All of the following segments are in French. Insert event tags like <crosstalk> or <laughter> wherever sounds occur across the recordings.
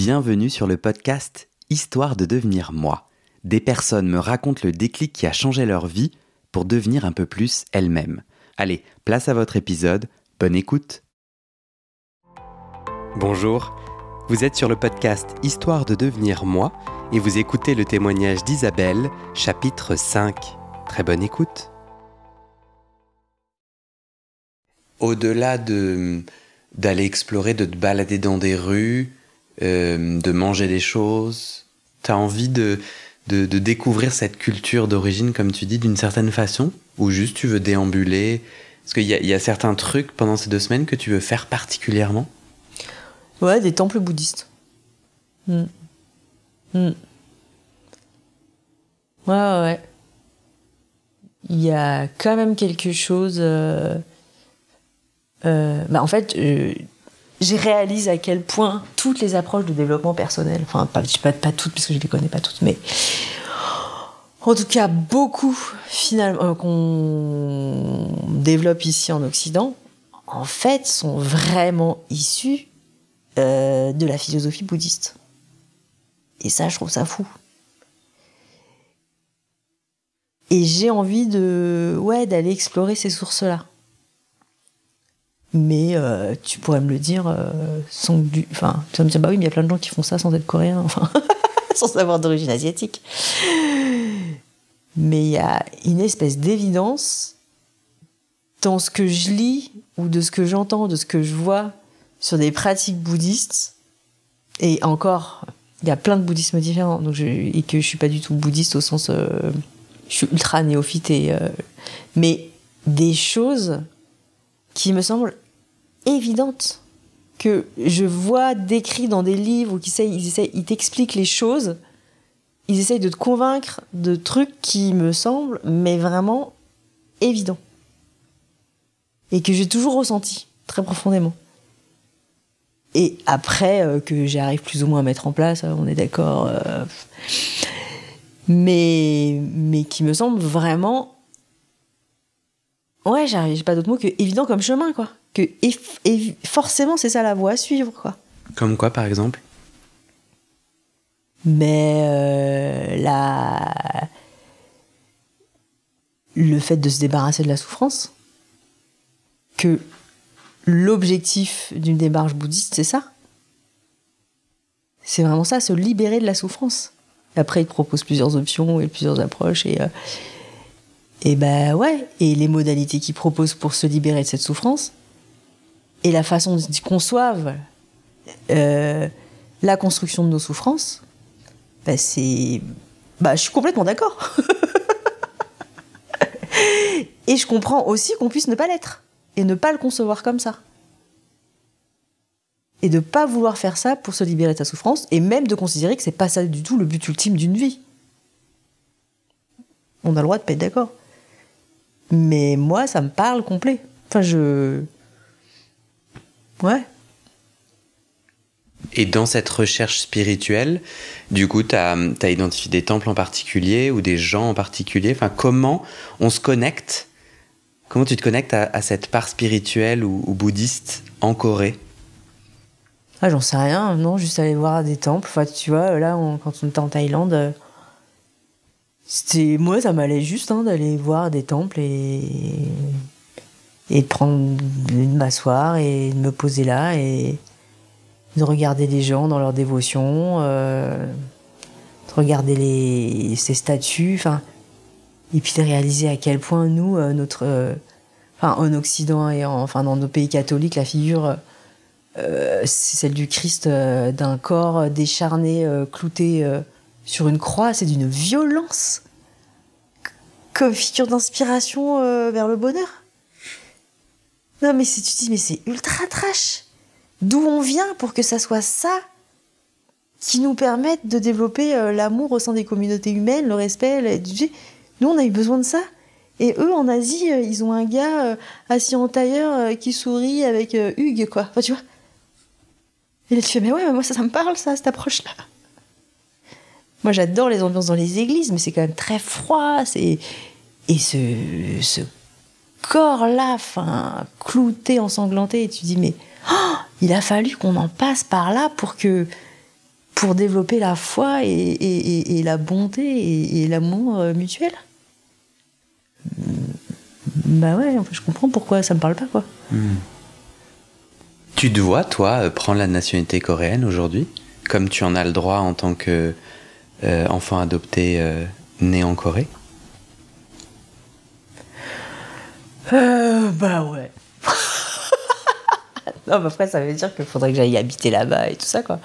Bienvenue sur le podcast Histoire de devenir moi. Des personnes me racontent le déclic qui a changé leur vie pour devenir un peu plus elles-mêmes. Allez, place à votre épisode, bonne écoute. Bonjour, vous êtes sur le podcast Histoire de devenir moi et vous écoutez le témoignage d'Isabelle, chapitre 5. Très bonne écoute. Au-delà de d'aller explorer, de te balader dans des rues, euh, de manger des choses T'as envie de, de, découvrir cette culture d'origine, comme tu dis, d'une certaine façon Ou juste tu veux déambuler? Est-ce qu'il y, a certains trucs pendant ces deux semaines que tu veux faire particulièrement? Ouais, des temples bouddhistes. Hmm. Hmm. Ouais, ouais. Il y a quand même quelque chose. Euh, euh, bah en fait, j'ai réalisé à quel point toutes les approches de développement personnel, enfin pas, toutes parce que je les connais pas toutes, mais en tout cas beaucoup finalement euh, qu'on développe ici en Occident, en fait sont vraiment issues euh, de la philosophie bouddhiste. Et ça, je trouve ça fou. Et j'ai envie de, ouais, d'aller explorer ces sources-là mais euh, tu pourrais me le dire euh, sans du enfin tu vas me dire bah oui mais il y a plein de gens qui font ça sans être coréens enfin <laughs> sans avoir d'origine asiatique. Mais il y a une espèce d'évidence dans ce que je lis ou de ce que j'entends de ce que je vois sur des pratiques bouddhistes. Et encore il y a plein de bouddhismes différents. Donc et que je suis pas du tout bouddhiste au sens euh, je suis ultra néophyte mais des choses qui me semble évidente que je vois décrit dans des livres où ils, t'expliquent les choses, ils essayent de te convaincre de trucs qui me semblent, mais vraiment évidents. Et que j'ai toujours ressenti, très profondément. Et après, euh, que j'arrive plus ou moins à mettre en place, on est d'accord. Euh, mais, mais qui me semble vraiment ouais, j'ai pas d'autre mot que évident comme chemin, quoi. Que et, forcément, c'est ça la voie à suivre, quoi. Comme quoi, par exemple? Mais euh, la... le fait de se débarrasser de la souffrance, que l'objectif d'une démarche bouddhiste, c'est ça. C'est vraiment ça, se libérer de la souffrance. Après, il propose plusieurs options et plusieurs approches et, euh, et ben ouais, et les modalités qu'ils proposent pour se libérer de cette souffrance, et la façon dont ils conçoivent euh, la construction de nos souffrances, ben c'est. Bah, je suis complètement d'accord. <laughs> et je comprends aussi qu'on puisse ne pas l'être, et ne pas le concevoir comme ça. Et de pas vouloir faire ça pour se libérer de sa souffrance, et même de considérer que c'est pas ça du tout le but ultime d'une vie. On a le droit de pas être d'accord. Mais moi, ça me parle complet. Enfin, je. Ouais. Et dans cette recherche spirituelle, du coup, tu as, identifié des temples en particulier ou des gens en particulier? Enfin, comment on se connecte? Comment tu te connectes à, cette part spirituelle ou, bouddhiste en Corée? Ah, j'en sais rien. Non, juste aller voir des temples. Enfin, tu vois, là, quand on était en Thaïlande, euh, c'était moi ça m'allait juste hein, d'aller voir des temples et et de prendre de m'asseoir et de me poser là et de regarder les gens dans leur dévotion euh, de regarder les ces statues enfin et puis de réaliser à quel point nous euh, notre euh, en Occident et enfin dans nos pays catholiques la figure c'est celle du Christ d'un corps décharné clouté sur une croix, c'est d'une violence comme figure d'inspiration euh, vers le bonheur. Non, mais tu dis, mais c'est ultra trash. D'où on vient pour que ça soit ça qui nous permette de développer euh, l'amour au sein des communautés humaines, le respect. Nous, on a eu besoin de ça. Et eux, en Asie, euh, ils ont un gars assis en tailleur qui sourit avec Hugues, quoi. Enfin, tu vois. Et là, tu fais, mais ouais, mais moi, ça, ça me parle, ça, cette approche-là. Moi, j'adore les ambiances dans les églises, mais c'est quand même très froid. C'est et ce, ce corps-là, clouté, ensanglanté, et tu dis mais oh, il a fallu qu'on en passe par là pour que pour développer la foi et, la bonté et, l'amour euh, mutuel. Bah ouais, je comprends pourquoi ça me parle pas, quoi. Hmm. Tu te vois, toi, euh, prendre la nationalité coréenne aujourd'hui, comme tu en as le droit en tant que euh, enfant adopté né en Corée? Bah ouais. <laughs> non, après, ça veut dire qu'il faudrait que j'aille habiter là-bas et tout ça, quoi.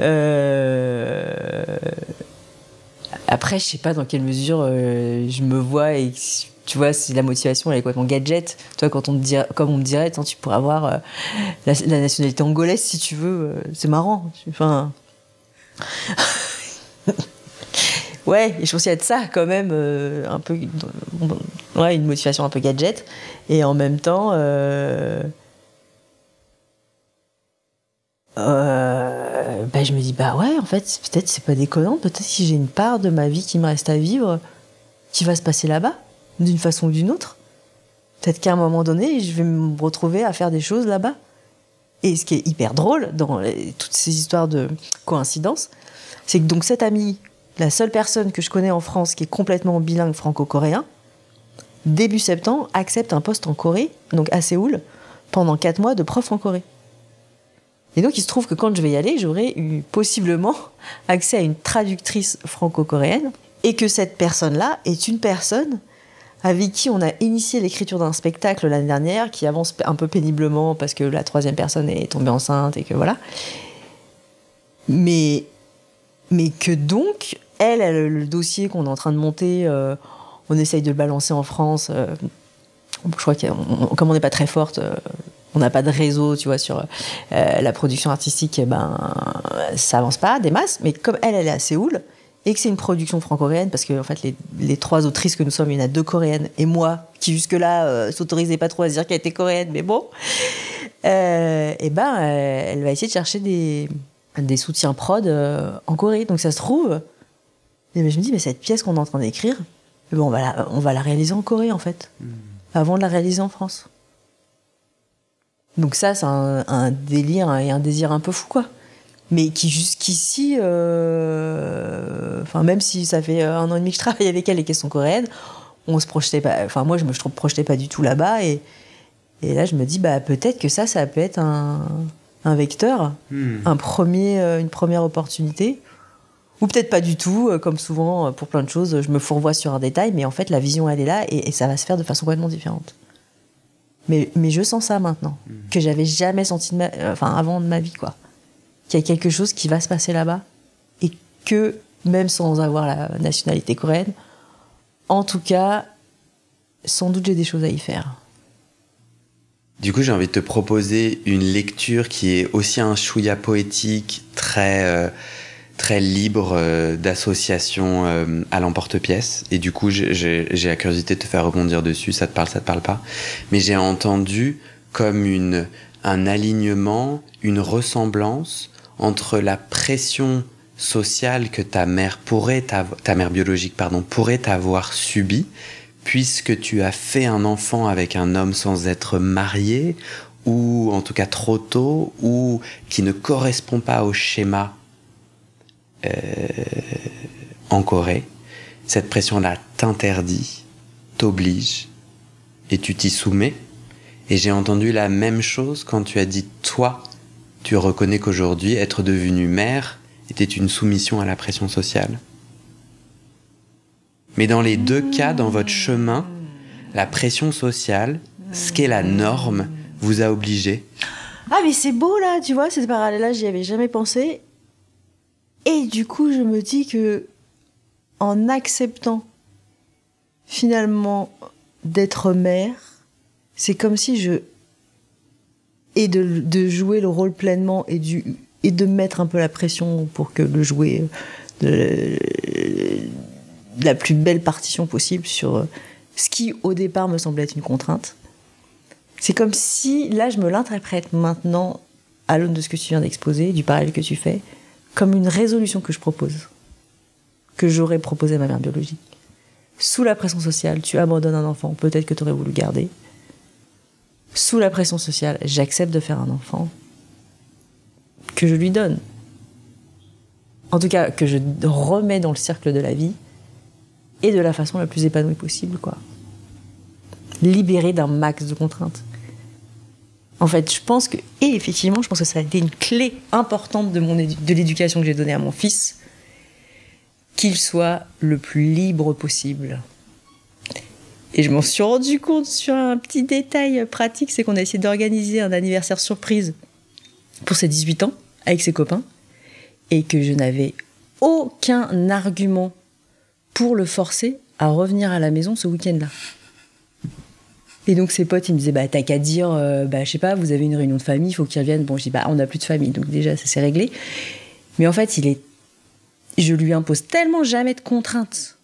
Euh, après, je sais pas dans quelle mesure euh, je me vois et tu vois, si la motivation elle est complètement gadget. Toi, quand on te dirait, comme on me dirait, tu pourrais avoir euh, la, nationalité angolaise si tu veux. c'est marrant. Enfin. <laughs> ouais, je pensais être ça quand même, un peu. Ouais, une motivation un peu gadget. Et en même temps. Euh, bah, je me dis, bah ouais, en fait, peut-être c'est pas déconnant, peut-être si j'ai une part de ma vie qui me reste à vivre, qui va se passer là-bas, d'une façon ou d'une autre. Peut-être qu'à un moment donné, je vais me retrouver à faire des choses là-bas. Et ce qui est hyper drôle dans toutes ces histoires de coïncidence, c'est que donc cette amie, la seule personne que je connais en France qui est complètement bilingue franco-coréen, début septembre, accepte un poste en Corée, donc à Séoul, pendant 4 mois de prof en Corée. Et donc, il se trouve que quand je vais y aller, j'aurai eu possiblement <laughs> accès à une traductrice franco-coréenne et que cette personne-là est une personne avec qui on a initié l'écriture d'un spectacle l'année dernière qui avance un peu péniblement parce que la troisième personne est tombée enceinte et que voilà. Mais, mais que donc, elle, le dossier qu'on est en train de monter, euh, on essaye de le balancer en France. Euh, je crois que comme on n'est pas très forte, euh, on n'a pas de réseau, tu vois, sur la production artistique, eh ben, ça avance pas des masses. Mais comme elle, elle est à Séoul, et que c'est une production franco-coréenne, parce que en fait, les, trois autrices que nous sommes, il y en a deux coréennes, et moi, qui jusque-là s'autorisait pas trop à dire qu'elle était coréenne, mais bon, et ben, elle va essayer de chercher des, des soutiens prod en Corée. Donc ça se trouve, et je me dis, mais cette pièce qu'on est en train d'écrire, bon, on, va la, on va la réaliser en Corée, en fait, hmm. avant de la réaliser en France. Donc ça, c'est un, délire et un désir un peu fou, quoi. Mais qui jusqu'ici, euh, enfin même si ça fait un an et demi que je travaille avec elle et qu'elles sont coréennes, on se projetait pas. Enfin moi, je me projetais pas du tout là-bas et, et là, je me dis bah peut-être que ça, ça peut être un, vecteur, hmm. un premier, euh, une première opportunité. Ou peut-être pas du tout, euh, comme souvent pour plein de choses, je me fourvoie sur un détail, mais en fait la vision elle est là et ça va se faire de façon complètement différente. Mais, mais je sens ça maintenant, mhm. que j'avais jamais senti de enfin, avant de ma vie, quoi. Qu'il y a quelque chose qui va se passer là-bas et que, même sans avoir la nationalité coréenne, en tout cas, sans doute j'ai des choses à y faire. Du coup, j'ai envie de te proposer une lecture qui est aussi un chouïa poétique, très. Euh, très libre euh, d'association euh, à l'emporte-pièce. Et du coup, j'ai la curiosité de te faire rebondir dessus. Ça te parle, ça te parle pas. Mais j'ai entendu comme une, un alignement, une ressemblance entre la pression sociale que ta mère pourrait ta mère biologique pardon pourrait avoir subie puisque tu as fait un enfant avec un homme sans être marié ou en tout cas trop tôt ou qui ne correspond pas au schéma euh, en Corée, cette pression-là t'interdit, t'oblige, et tu t'y soumets. Et j'ai entendu la même chose quand tu as dit toi, tu reconnais qu'aujourd'hui être devenue mère était une soumission à la pression sociale. Mais dans les deux cas, dans votre chemin, la pression sociale, ce qu'est la norme, vous a obligé. Ah mais c'est beau là, tu vois, cette parallèle-là, j'y avais jamais pensé. Et du coup, je me dis que en acceptant finalement d'être mère, c'est comme si je et de, jouer le rôle pleinement et du et de mettre un peu la pression pour que le jouer de, la plus belle partition possible sur ce qui au départ me semblait être une contrainte. C'est comme si là je me l'interprète maintenant à l'aune de ce que tu viens d'exposer, du parallèle que tu fais, comme une résolution que je propose, que j'aurais proposé à ma mère biologique. Sous la pression sociale, tu abandonnes un enfant, peut-être que tu aurais voulu garder. Sous la pression sociale, j'accepte de faire un enfant que je lui donne. en tout cas que je remets dans le cercle de la vie, et de la façon la plus épanouie possible, quoi. Libérée d'un max de contraintes. En fait, je pense que, et effectivement, je pense que ça a été une clé importante de, de l'éducation que j'ai donnée à mon fils, qu'il soit le plus libre possible. Et je m'en suis rendu compte sur un petit détail pratique, c'est qu'on a essayé d'organiser un anniversaire surprise pour ses 18 ans avec ses copains, et que je n'avais aucun argument pour le forcer à revenir à la maison ce week-end-là. Et donc ses potes, ils me disaient, bah t'as qu'à dire, euh, bah je sais pas, vous avez une réunion de famille, il faut qu'ils reviennent. Bon, je dis, bah on n'a plus de famille, donc déjà ça s'est réglé. Mais en fait, il est, je lui impose tellement jamais de contraintes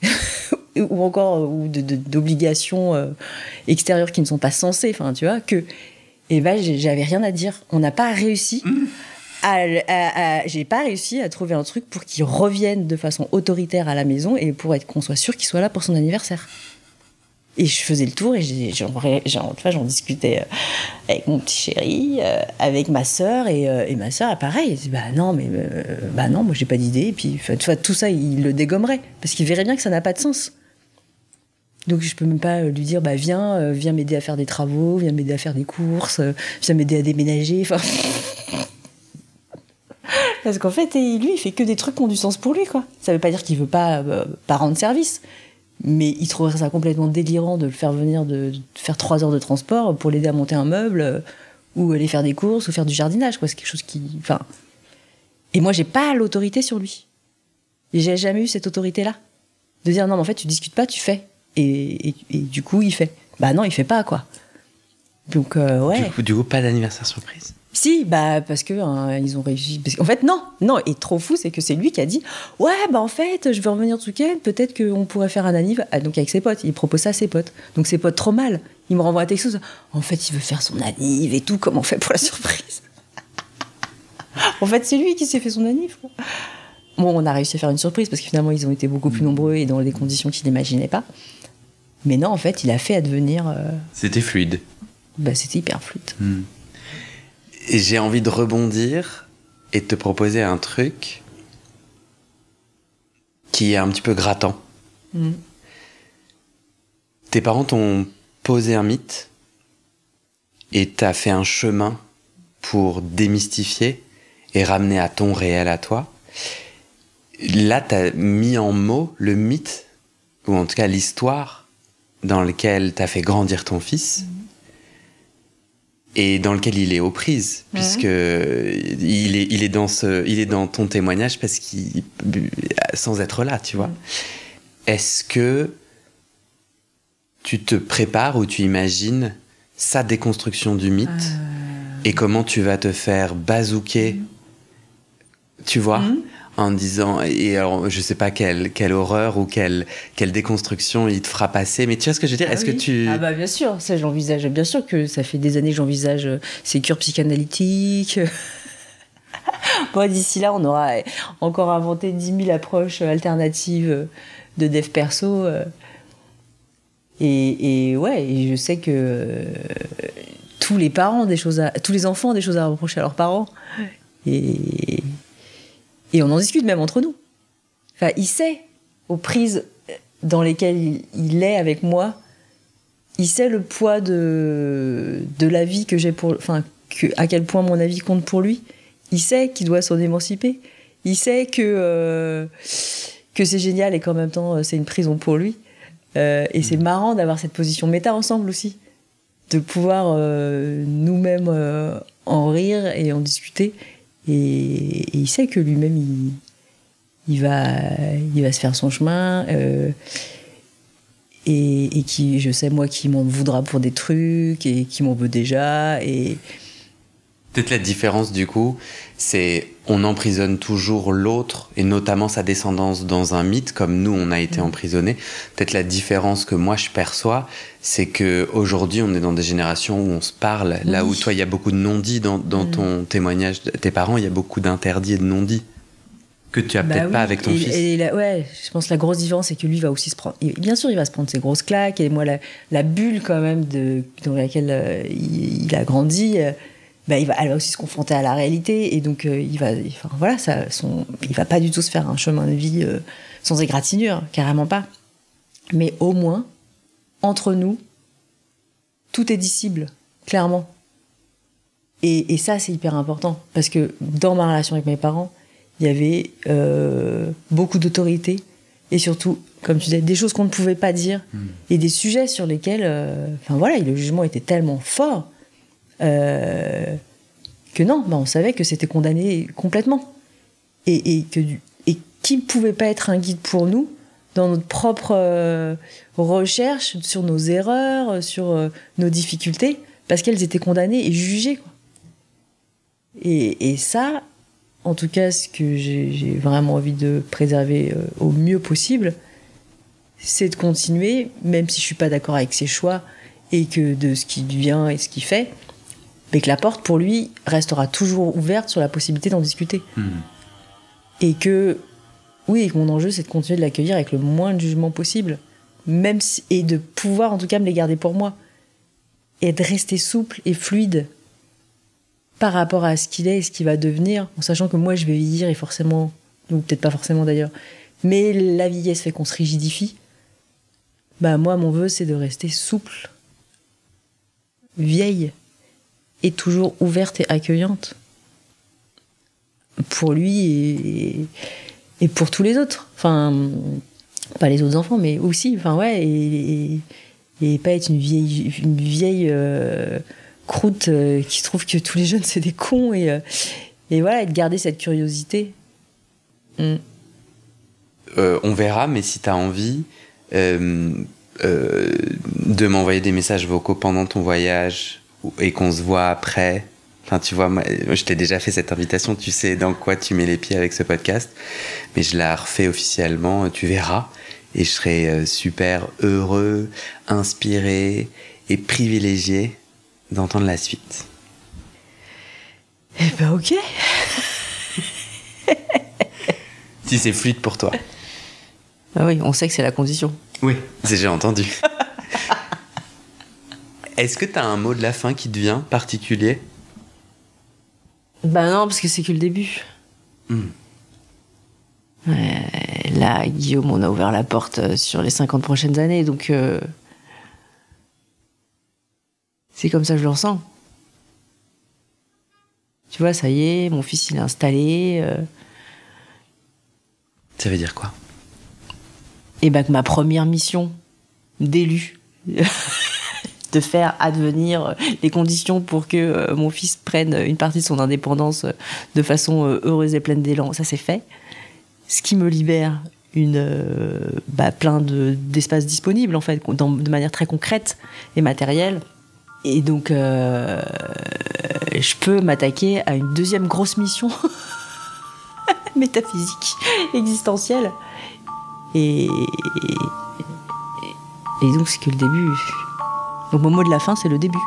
<laughs> ou encore ou d'obligations euh, extérieures qui ne sont pas censées, enfin tu vois, que, eh ben j'avais rien à dire. On n'a pas réussi. Mmh j'ai pas réussi à trouver un truc pour qu'il revienne de façon autoritaire à la maison et pour être qu'on soit sûr qu'il soit là pour son anniversaire. Et je faisais le tour et j'en discutais euh, avec mon petit chéri, euh, avec ma sœur et, euh, et, ma sœur, pareil. Elle dit, bah non, mais bah non, moi j'ai pas d'idée. Et puis tout ça, il le dégommerait parce qu'il verrait bien que ça n'a pas de sens. Donc je peux même pas lui dire, bah viens, viens m'aider à faire des travaux, viens m'aider à faire des courses, viens m'aider à déménager. Enfin. <laughs> Parce qu'en fait, lui, il fait que des trucs qui ont du sens pour lui, quoi. Ça veut pas dire qu'il veut pas rendre service. Mais il trouverait ça complètement délirant de le faire venir, de, faire trois heures de transport pour l'aider à monter un meuble, euh, ou aller faire des courses, ou faire du jardinage, quoi. C'est quelque chose qui. Enfin. Et moi, j'ai pas l'autorité sur lui. Et j'ai jamais eu cette autorité-là. De dire non, mais en fait, tu discutes pas, tu fais. Et, du coup, il fait. Bah non, il fait pas, quoi. Donc, euh, ouais. Du coup, du coup pas d'anniversaire surprise si, bah parce que hein, ils ont réussi. En fait, non, non. Et trop fou, c'est que c'est lui qui a dit, ouais, bah en fait, je vais revenir ce week-end. Peut-être qu'on pourrait faire un anniv. Ah, donc avec ses potes, il propose ça à ses potes. Donc ses potes trop mal. Il me renvoie un texto. En fait, il veut faire son anniv et tout. Comment on fait pour la surprise? <laughs> En fait, c'est lui qui s'est fait son anniv. Bon, on a réussi à faire une surprise parce que finalement, ils ont été beaucoup plus nombreux et dans des conditions qu'il n'imaginait pas. Mais non, en fait, il a fait advenir. Euh, c'était fluide. Bah, c'était hyper fluide. Hmm. Et j'ai envie de rebondir et de te proposer un truc qui est un petit peu grattant. Mm. Tes parents t'ont posé un mythe et t'as fait un chemin pour démystifier et ramener à ton réel à toi. Là, t'as mis en mots le mythe, ou en tout cas l'histoire dans lequel t'as fait grandir ton fils. Mm et dans lequel il est aux prises, puisque il est, il est dans ce, il est dans ton témoignage parce qu'il, sans être là, tu vois. Est-ce que tu te prépares ou tu imagines sa déconstruction du mythe euh. et comment tu vas te faire bazooker, tu vois, mmh en disant et alors je sais pas quelle quelle horreur ou quelle quelle déconstruction il te fera passer mais tu vois ce que je veux dire? Ah est-ce que tu ah bah bien sûr ça j'envisage. Bien sûr que ça fait des années que j'envisage euh, ces cures psychanalytiques. <laughs> Bon d'ici là on aura encore inventé 10 000 approches alternatives de dev perso euh. et, et ouais et je sais que euh, tous les parents des choses à, tous les enfants ont des choses à reprocher à leurs parents. Et et on en discute même entre nous. Enfin, il sait, aux prises dans lesquelles il est avec moi, il sait le poids de, de la vie que j'ai pour. Enfin, que, à quel point mon avis compte pour lui. Il sait qu'il doit s'en émanciper. Il sait que, euh, que c'est génial et qu'en même temps, c'est une prison pour lui. Euh, et c'est marrant d'avoir cette position méta ensemble aussi. De pouvoir euh, nous-mêmes en rire et en discuter et, il sait que lui-même, il, va, il va se faire son chemin. Euh, et, et, qui, je sais, moi, qui m'en voudra pour des trucs et qui m'en veut déjà. Et. Peut-être la différence, du coup, c'est on emprisonne toujours l'autre et notamment sa descendance dans un mythe comme nous on a été mm. emprisonnés. Peut-être la différence que moi je perçois, c'est que aujourd'hui on est dans des générations où on se parle. Là où toi il y a beaucoup de non-dits dans, mm. ton témoignage de tes parents, il y a beaucoup d'interdits et de non-dits que tu as bah peut-être pas avec ton fils. Et ouais, je pense que la grosse différence c'est que lui va aussi se prendre. Bien sûr, il va se prendre ses grosses claques et moi la, bulle quand même de dans laquelle euh, il, a grandi. Euh, bah, il va, elle va aussi se confronter à la réalité et donc euh, il va, enfin, voilà, ça, son, il va pas du tout se faire un chemin de vie euh, sans égratignure, carrément pas. Mais au moins, entre nous, tout est dissible, clairement. Et, et ça, c'est hyper important parce que dans ma relation avec mes parents, il y avait euh, beaucoup d'autorité et surtout, comme tu disais, des choses qu'on ne pouvait pas dire et des sujets sur lesquels, enfin voilà, le jugement était tellement fort euh, que non, bah, on savait que c'était condamné complètement. Et, et que et qui ne pouvait pas être un guide pour nous dans notre propre euh, recherche sur nos erreurs, sur euh, nos difficultés, parce qu'elles étaient condamnées et jugées. Et, et ça, en tout cas, ce que j'ai vraiment envie de préserver au mieux possible, c'est de continuer, même si je suis pas d'accord avec ses choix et que de ce qu'il vient et ce qu'il fait, mais que la porte pour lui restera toujours ouverte sur la possibilité d'en discuter. Et que, oui, et que mon enjeu c'est de continuer de l'accueillir avec le moins de jugement possible, même si- et de pouvoir en tout cas me les garder pour moi et de rester souple et fluide par rapport à ce qu'il est et ce qu'il va devenir, en sachant que moi je vais vieillir et forcément, ou peut-être pas forcément d'ailleurs, mais la vieillesse fait qu'on se rigidifie. Bah moi mon vœu c'est de rester souple, vieille et toujours ouverte et accueillante pour lui et, pour tous les autres. Enfin, pas les autres enfants, mais aussi, enfin ouais, et, pas être une vieille, une vieille euh, croûte euh, qui trouve que tous les jeunes c'est des cons et, euh, et voilà, et de garder cette curiosité. Mm. On verra, mais si tu as envie de m'envoyer des messages vocaux pendant ton voyage et qu'on se voit après. Enfin, tu vois, moi, je t'ai déjà fait cette invitation, tu sais dans quoi tu mets les pieds avec ce podcast, mais je la refais officiellement, tu verras, et je serai euh, super heureux, inspiré et privilégié d'entendre la suite. Eh ben ok. <laughs> Si c'est fluide pour toi. Ah oui, on sait que c'est la condition. Oui. C'est j'ai entendu. <laughs> Est-ce que tu as un mot de la fin qui te vient particulier? Bah non, parce que c'est que le début. Hmm. Ouais, là, Guillaume, on a ouvert la porte euh, sur les 50 prochaines années, donc euh, c'est comme ça que je le ressens. Tu vois, ça y est, mon fils il est installé. euh, Ça veut dire quoi? Et ben que ma première mission d'élu, <laughs> de faire advenir les conditions pour que euh, mon fils prenne une partie de son indépendance euh, de façon euh, heureuse et pleine d'élan, ça c'est fait. Ce qui me libère une, euh, bah, plein de- d'espaces disponibles en fait, de manière très concrète et matérielle. Et donc, euh, je peux m'attaquer à une deuxième grosse mission <laughs> métaphysique, existentielle. Et, et donc, c'est que le début. Donc, mon mot de la fin, c'est le début.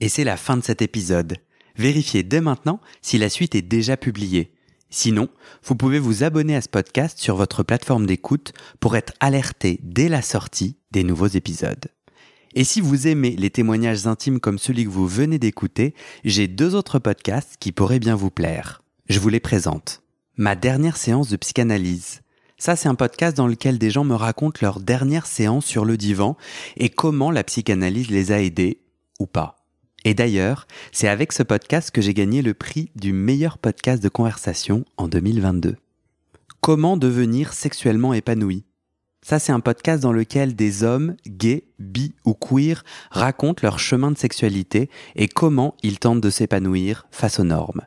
Et c'est la fin de cet épisode. Vérifiez dès maintenant si la suite est déjà publiée. Sinon, vous pouvez vous abonner à ce podcast sur votre plateforme d'écoute pour être alerté dès la sortie des nouveaux épisodes. Et si vous aimez les témoignages intimes comme celui que vous venez d'écouter, j'ai deux autres podcasts qui pourraient bien vous plaire. Je vous les présente. Ma dernière séance de psychanalyse. Ça, c'est un podcast dans lequel des gens me racontent leur dernière séance sur le divan et comment la psychanalyse les a aidés ou pas. Et d'ailleurs, c'est avec ce podcast que j'ai gagné le prix du meilleur podcast de conversation en 2022. Comment devenir sexuellement épanoui? Ça, c'est un podcast dans lequel des hommes, gays, bi ou queer, racontent leur chemin de sexualité et comment ils tentent de s'épanouir face aux normes.